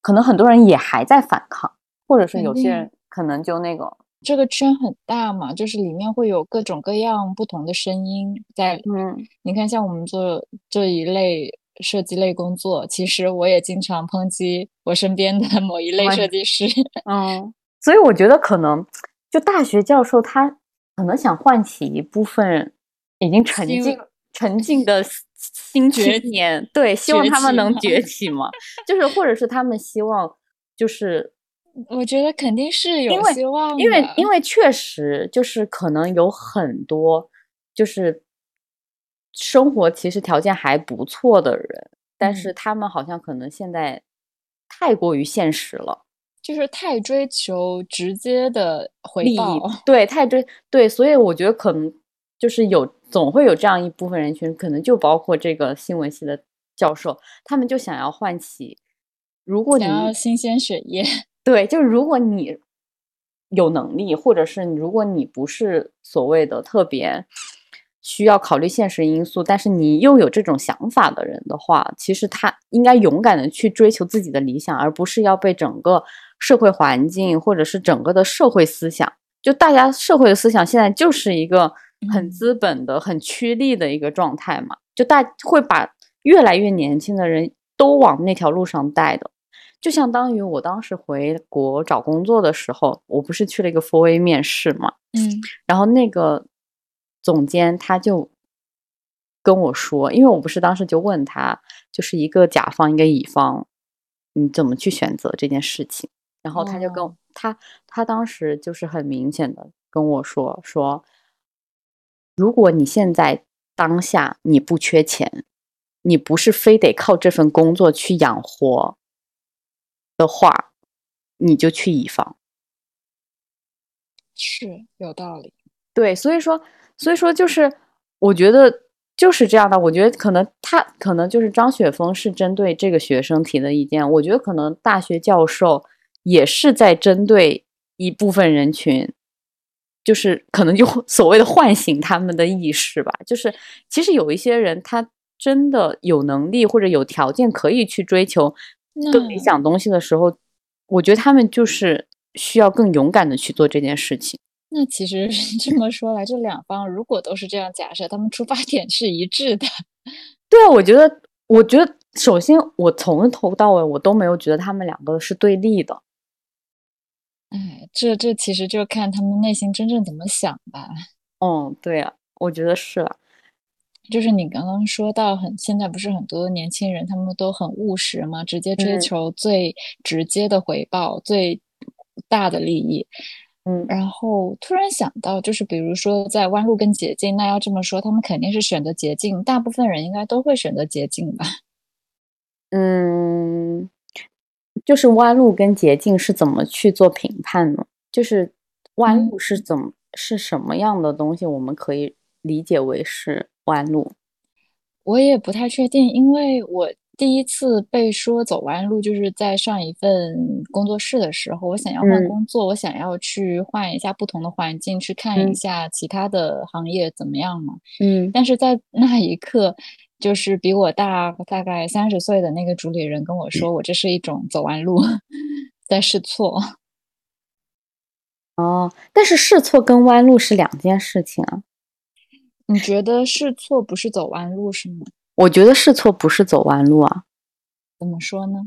可能很多人也还在反抗，或者是有些人可能就那个，这个圈很大嘛，就是里面会有各种各样不同的声音在。嗯你看，像我们做这一类设计类工作，其实我也经常抨击我身边的某一类哎设计师。嗯，所以我觉得可能就大学教授他可能想唤起一部分已经沉新浸沉浸的新崛青年，对，希望他们能崛起嘛，就是或者是他们希望就是 我觉得肯定是有希望因为的因为确实就是可能有很多就是生活其实条件还不错的人，但是嗯他们好像可能现在太过于现实了。就是太追求直接的回报。对，太追对，所以我觉得可能就是有总会有这样一部分人群，可能就包括这个新闻系的教授，他们就想要唤起，如果你想要新鲜血液，对，就是如果你有能力，或者是如果你不是所谓的特别需要考虑现实因素，但是你又有这种想法的人的话，其实他应该勇敢的去追求自己的理想，而不是要被整个社会环境或者是整个的社会思想，就大家社会的思想现在就是一个很嗯。资本的、很趋利的一个状态嘛，就大会把越来越年轻的人都往那条路上带的。就相当于我当时回国找工作的时候，我不是去了一个 Four A 面试嘛，嗯。然后那个总监他就跟我说，因为我不是当时就问他，就是一个甲方一个乙方，你怎么去选择这件事情？然后他就跟我、哦他他当时就是很明显的跟我说说，如果你现在当下你不缺钱，你不是非得靠这份工作去养活的话，你就去乙方。是有道理。对，所以说，所以说就是，我觉得就是这样的。我觉得可能他可能就是张雪峰是针对这个学生提的意见，我觉得可能大学教授也是在针对一部分人群就是可能就所谓的唤醒他们的意识吧。就是其实有一些人他真的有能力或者有条件可以去追求更理想东西的时候，我觉得他们就是需要更勇敢的去做这件事情。那其实这么说来，这两方如果都是这样假设，他们出发点是一致的。对啊，我觉得，我觉得首先我从头到尾我都没有觉得他们两个是对立的。哎，这这其实就看他们内心真正怎么想吧。嗯，对啊，我觉得是啊。就是你刚刚说到很，现在不是很多年轻人他们都很务实嘛，直接追嗯求最直接的回报、最大的利益。嗯然后突然想到，就是比如说在弯路跟捷径，那要这么说，他们肯定是选择捷径，大部分人应该都会选择捷径吧？嗯，就是弯路跟捷径是怎么去做评判呢？就是弯嗯路是怎么是什么样的东西，我们可以理解为是弯路？我也不太确定，因为我第一次被说走弯路，就是在上一份工作室的时候，我想要换嗯工作，我想要去换一下不同的环境，去看一嗯下其他的行业怎么样嘛。嗯但是在那一刻，就是比我大大概三十岁的那个主理人跟我说，我这是一种走弯路，在试错。哦，但是试错跟弯路是两件事情啊。你觉得试错不是走弯路是吗？我觉得试错不是走弯路啊。怎么说呢？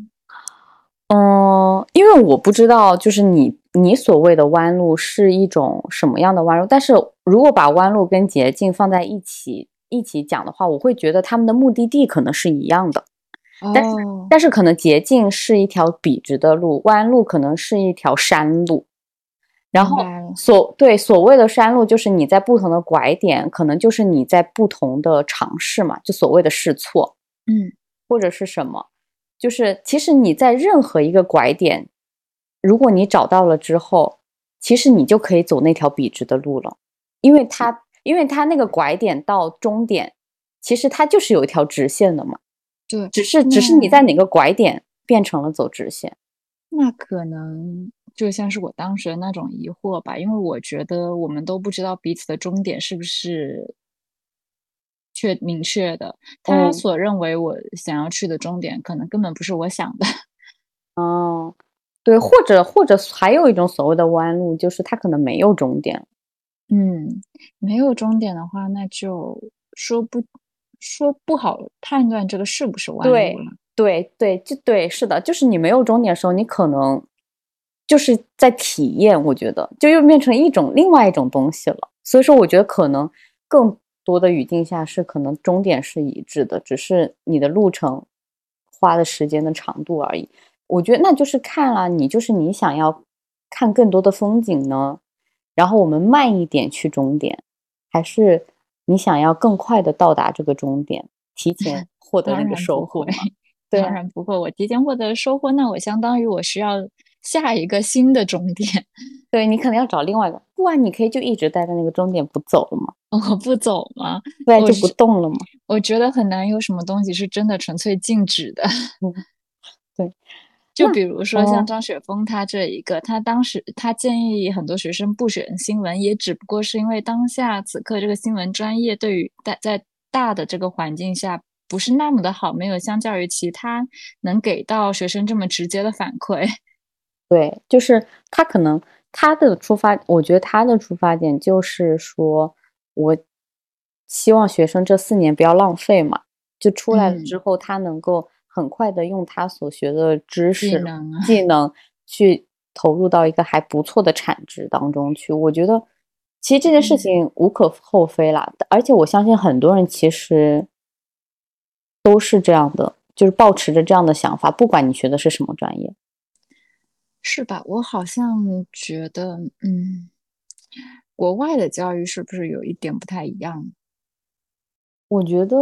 嗯，因为我不知道，就是你你所谓的弯路是一种什么样的弯路，但是如果把弯路跟捷径放在一起一起讲的话，我会觉得他们的目的地可能是一样的，但是哦，但是可能捷径是一条笔直的路，弯路可能是一条山路。然后所对所谓的山路，就是你在不同的拐点，可能就是你在不同的尝试嘛，就所谓的试错。嗯或者是什么，就是其实你在任何一个拐点，如果你找到了之后，其实你就可以走那条笔直的路了，因为它因为它那个拐点到终点，其实它就是有一条直线的嘛，对，只是只是你在哪个拐点变成了走直线。那可能就像是我当时的那种疑惑吧，因为我觉得我们都不知道彼此的终点是不是确明确的。他嗯所认为我想要去的终点，可能根本不是我想的。哦，对，或者或者还有一种所谓的弯路，就是他可能没有终点。嗯，没有终点的话，那就说不说不好判断这个是不是弯路了。对对，就对，是的，就是你没有终点的时候，你可能就是在体验，我觉得就又变成一种另外一种东西了。所以说，我觉得可能更多的语境下是可能终点是一致的，只是你的路程花的时间的长度而已。我觉得那就是看了你，就是你想要看更多的风景呢，然后我们慢一点去终点，还是你想要更快的到达这个终点，提前 获得那个收获？对当啊然不会，我提前获得收获，那我相当于我需要下一个新的终点，对你可能要找另外一个，不然你可以就一直待在那个终点不走了嘛，我不走吗？不然就不动了嘛。我觉得很难有什么东西是真的纯粹静止的。对，就比如说像哦张雪峰他这一个，他当时他建议很多学生不选新闻，也只不过是因为当下此刻这个新闻专业对于在在大的这个环境下不是那么的好，没有相较于其他能给到学生这么直接的反馈。对，就是他可能他的出发，我觉得他的出发点就是说，我希望学生这四年不要浪费嘛，就出来了之嗯后，他能够很快的用他所学的知识、技能 去投入到一个还不错的产值当中去。我觉得其实这件事嗯情无可厚非啦，而且我相信很多人其实都是这样的，就是抱持着这样的想法，不管你学的是什么专业。是吧？我好像觉得，嗯，国外的教育是不是有一点不太一样？我觉得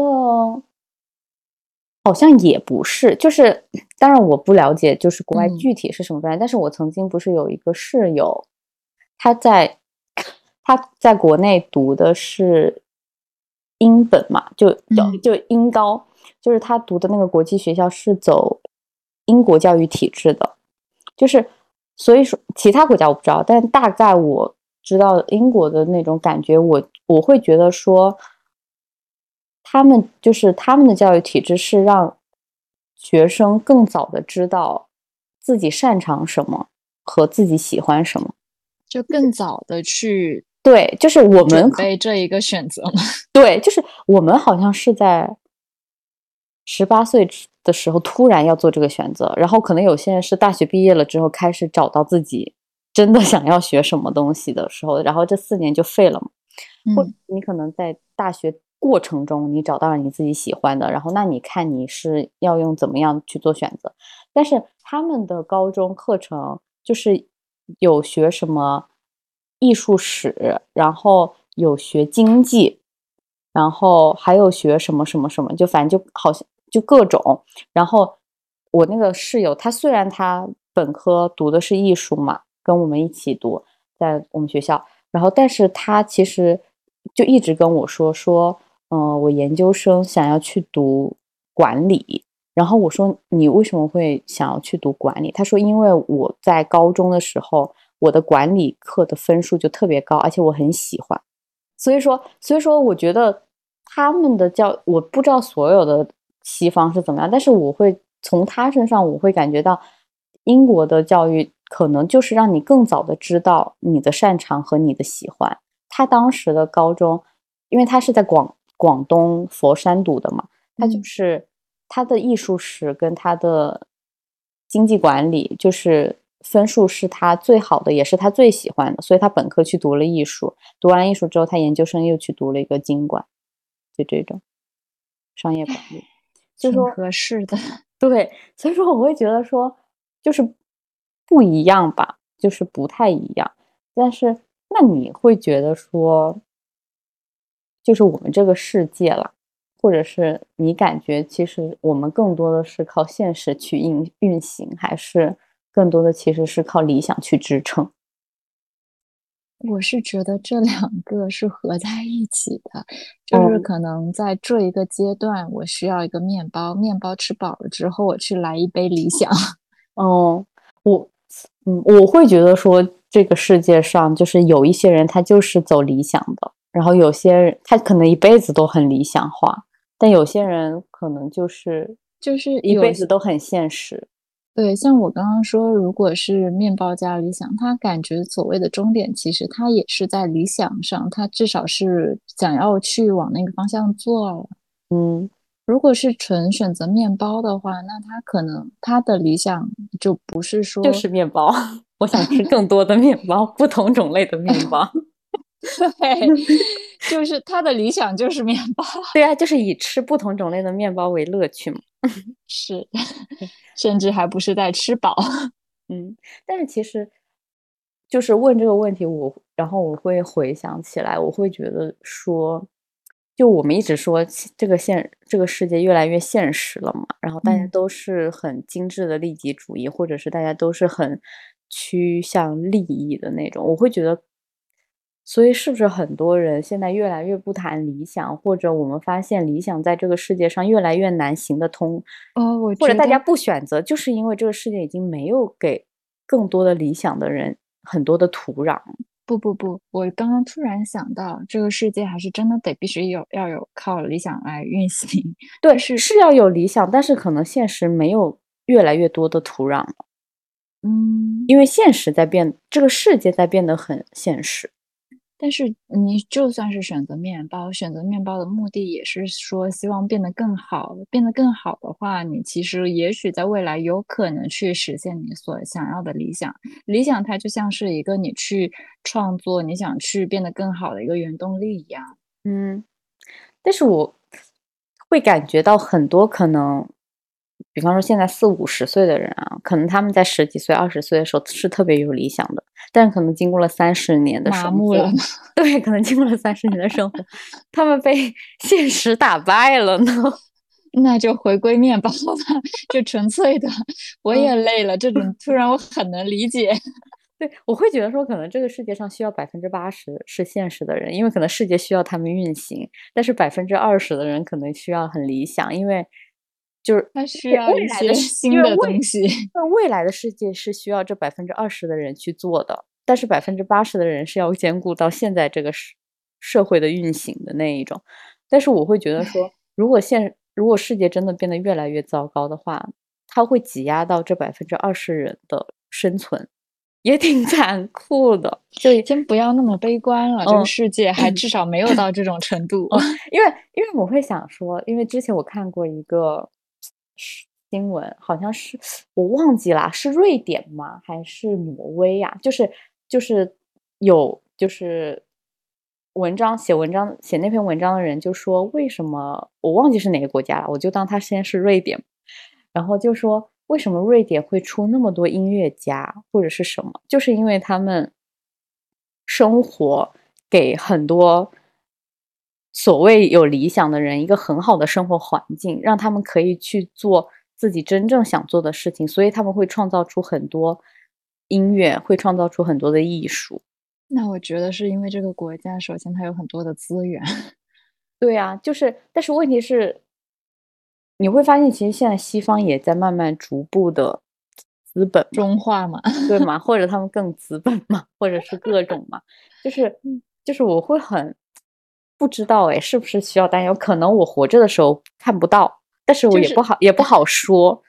好像也不是，就是当然我不了解，就是国外嗯具体是什么专业，但是我曾经不是有一个室友，他在他在国内读的是英本嘛，就就嗯就英高，就是他读的那个国际学校是走英国教育体制的，就是所以说其他国家我不知道，但大概我知道英国的那种感觉，我我会觉得说，他们就是他们的教育体制是让学生更早的知道自己擅长什么和自己喜欢什么。就更早的去对，就是我们准可备这一个选择嘛。对，就是我们好像是在十八岁之的时候突然要做这个选择，然后可能有些人是大学毕业了之后开始找到自己真的想要学什么东西的时候，然后这四年就废了嘛。或者你可能在大学过程中你找到了你自己喜欢的，然后那你看你是要用怎么样去做选择。但是他们的高中课程就是有学什么艺术史，然后有学经济，然后还有学什么什么什么，就反正就好像就各种。然后我那个室友，他虽然他本科读的是艺术嘛，跟我们一起读，在我们学校，然后但是他其实就一直跟我说说，嗯、我研究生想要去读管理。然后我说你为什么会想要去读管理？他说因为我在高中的时候，我的管理课的分数就特别高，而且我很喜欢。所以说，所以说，我觉得他们的教，我不知道所有的西方是怎么样，但是我会从他身上，我会感觉到英国的教育可能就是让你更早的知道你的擅长和你的喜欢。他当时的高中，因为他是在广广东佛山读的嘛，他就嗯是他的艺术史跟他的经济管理，就是分数是他最好的，也是他最喜欢的，所以他本科去读了艺术，读完艺术之后，他研究生又去读了一个经管，就这种商业管理。就挺说合适的。对，所以说我会觉得说，就是不一样吧，就是不太一样。但是那你会觉得说，就是我们这个世界了，或者是你感觉其实我们更多的是靠现实去运运行，还是更多的其实是靠理想去支撑？我是觉得这两个是合在一起的，就是嗯可能在这一个阶段，我需要一个面包，面包吃饱了之后，我去来一杯理想。哦，我嗯，我会觉得说，这个世界上就是有一些人他就是走理想的，然后有些人他可能一辈子都很理想化，但有些人可能就是就是一辈子都很现实。对，像我刚刚说，如果是面包加理想，他感觉所谓的终点，其实他也是在理想上，他至少是想要去往那个方向做了。嗯，如果是纯选择面包的话，那他可能他的理想就不是说就是面包，我想吃更多的面包，不同种类的面包。对，就是他的理想就是面包，对啊，就是以吃不同种类的面包为乐趣嘛。是，甚至还不是在吃饱。嗯，但是其实就是问这个问题，我然后我会回想起来，我会觉得说，就我们一直说这个现这个世界越来越现实了嘛，然后大家嗯都是很精致的利己主义，或者是大家都是很趋向利益的那种，我会觉得。所以，是不是很多人现在越来越不谈理想，或者我们发现理想在这个世界上越来越难行得通，哦，我或者大家不选择，就是因为这个世界已经没有给更多的理想的人很多的土壤。不不不，我刚刚突然想到，这个世界还是真的得必须有要有靠理想来运行。对，是是要有理想，但是可能现实没有越来越多的土壤了，嗯，因为现实在变，这个世界在变得很现实。但是你就算是选择面包，选择面包的目的也是说希望变得更好。变得更好的话，你其实也许在未来有可能去实现你所想要的理想。理想它就像是一个你去创作、你想去变得更好的一个原动力一样。嗯，但是我会感觉到很多可能，比方说现在四五十岁的人啊，可能他们在十几岁、二十岁的时候是特别有理想的，但是可能经过了三十年的麻生活木了 对，可能经过了三十年的生活，他们被 现实打败了呢。那就回归面包吧，就纯粹的，我也累了。这种突然我很能理解。对，我会觉得说，可能这个世界上需要百分之八十是现实的人，因为可能世界需要他们运行，但是百分之二十的人可能需要很理想，因为就是它需要一些未来的新的东西。那未来的世界是需要这百分之二十的人去做的，但是百分之八十的人是要兼顾到现在这个社社会的运行的那一种。但是我会觉得说，如果现如果世界真的变得越来越糟糕的话，它会挤压到这百分之二十人的生存，也挺残酷的。就先不要那么悲观了，这嗯个世界还至少没有到这种程度。因为因为我会想说，因为之前我看过一个是新闻，好像是我忘记啦，是瑞典吗？还是挪威呀、就是就是有就是文章写文章写那篇文章的人就说，为什么我忘记是哪个国家了，我就当他先是瑞典，然后就说为什么瑞典会出那么多音乐家或者是什么，就是因为他们生活给很多所谓有理想的人一个很好的生活环境，让他们可以去做自己真正想做的事情，所以他们会创造出很多音乐，会创造出很多的艺术。那我觉得是因为这个国家，首先它有很多的资源，对啊，就是，但是问题是，你会发现，其实现在西方也在慢慢逐步的资本中化嘛。对吗？或者他们更资本嘛，或者是各种嘛，就是就是我会很不知道哎，是不是需要担忧？可能我活着的时候看不到，但是我也不好、也不好说。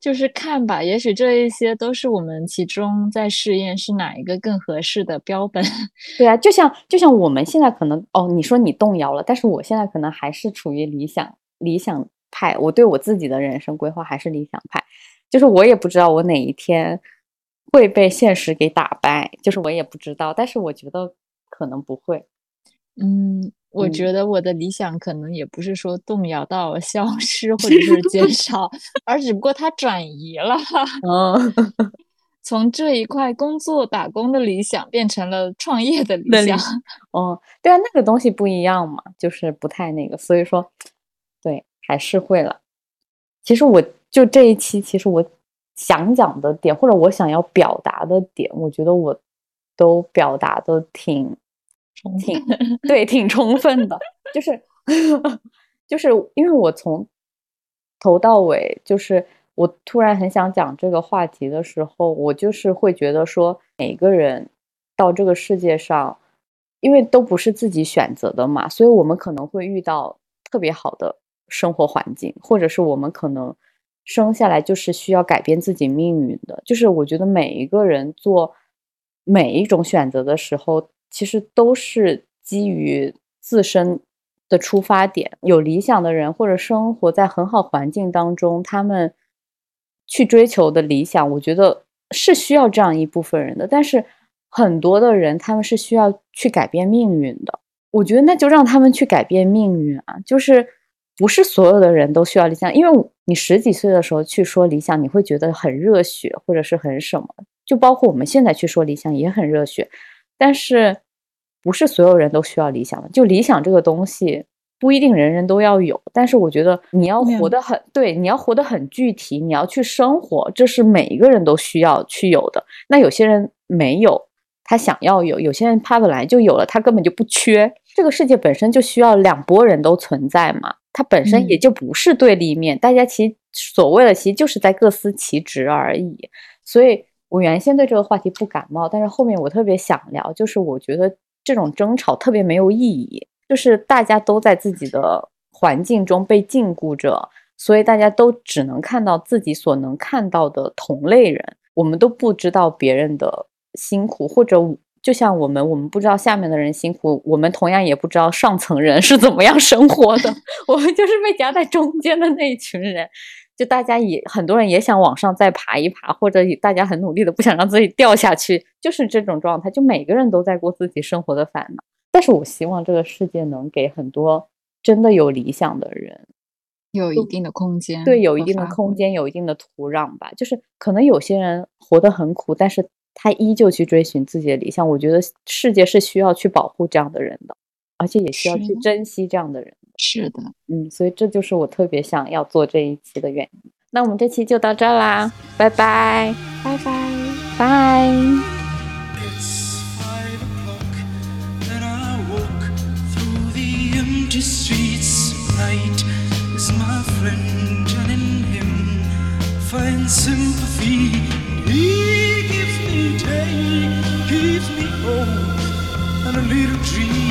就是看吧，也许这一些都是我们其中在试验是哪一个更合适的标本。对啊，就像就像我们现在可能哦，你说你动摇了，但是我现在可能还是处于理想理想派，我对我自己的人生规划还是理想派，就是我也不知道我哪一天会被现实给打败，就是我也不知道，但是我觉得可能不会。嗯，我嗯觉得我的理想可能也不是说动摇到消 失或者是减少，而只不过它转移了，嗯，从这一块工作打工的理想变成了创业的理的理想。哦，对啊，那个东西不一样嘛，就是不太那个，所以说，对，还是会了。其实我就这一期，其实我想讲的点，或者我想要表达的点，我觉得我都表达的挺挺 对，挺充分的，就是 就是因为我从头到尾，就是我突然很想讲这个话题的时候，我就是会觉得说，每个人到这个世界上，因为都不是自己选择的嘛，所以我们可能会遇到特别好的生活环境，或者是我们可能生下来就是需要改变自己命运的。就是我觉得每一个人做每一种选择的时候，其实都是基于自身的出发点。有理想的人，或者生活在很好环境当中，他们去追求的理想，我觉得是需要这样一部分人的。但是很多的人，他们是需要去改变命运的。我觉得那就让他们去改变命运啊，就是不是所有的人都需要理想，因为你十几岁的时候去说理想，你会觉得很热血，或者是很什么，就包括我们现在去说理想也很热血，但是不是所有人都需要理想的。就理想这个东西，不一定人人都要有，但是我觉得你要活得很对，你要活得很具体，你要去生活，这是每一个人都需要去有的。那有些人没有，他想要有；有些人他本来就有了，他根本就不缺。这个世界本身就需要两拨人都存在嘛，它本身也嗯就不是对立面，大家其实所谓的其实就是在各司其职而已。所以我原先对这个话题不感冒，但是后面我特别想聊，就是我觉得这种争吵特别没有意义，就是大家都在自己的环境中被禁锢着，所以大家都只能看到自己所能看到的同类人，我们都不知道别人的辛苦，或者就像我们，我们不知道下面的人辛苦，我们同样也不知道上层人是怎么样生活的，我们就是被夹在中间的那一群人。就大家也很多人也想往上再爬一爬，或者大家很努力的不想让自己掉下去，就是这种状态。就每个人都在过自己生活的烦恼，但是我希望这个世界能给很多真的有理想的人，有一定的空间，对，有一定的空。间，有一定的土壤吧。就是可能有些人活得很苦，但是他依旧去追寻自己的理想。我觉得世界是需要去保护这样的人的，而且也需要去珍惜这样的人。是的，嗯，所以这就是我特别想要做这一期的原因。那我们这期就到这啦，拜拜，拜拜，拜。Streets night is my friend, him find. He gives me me and a little dream.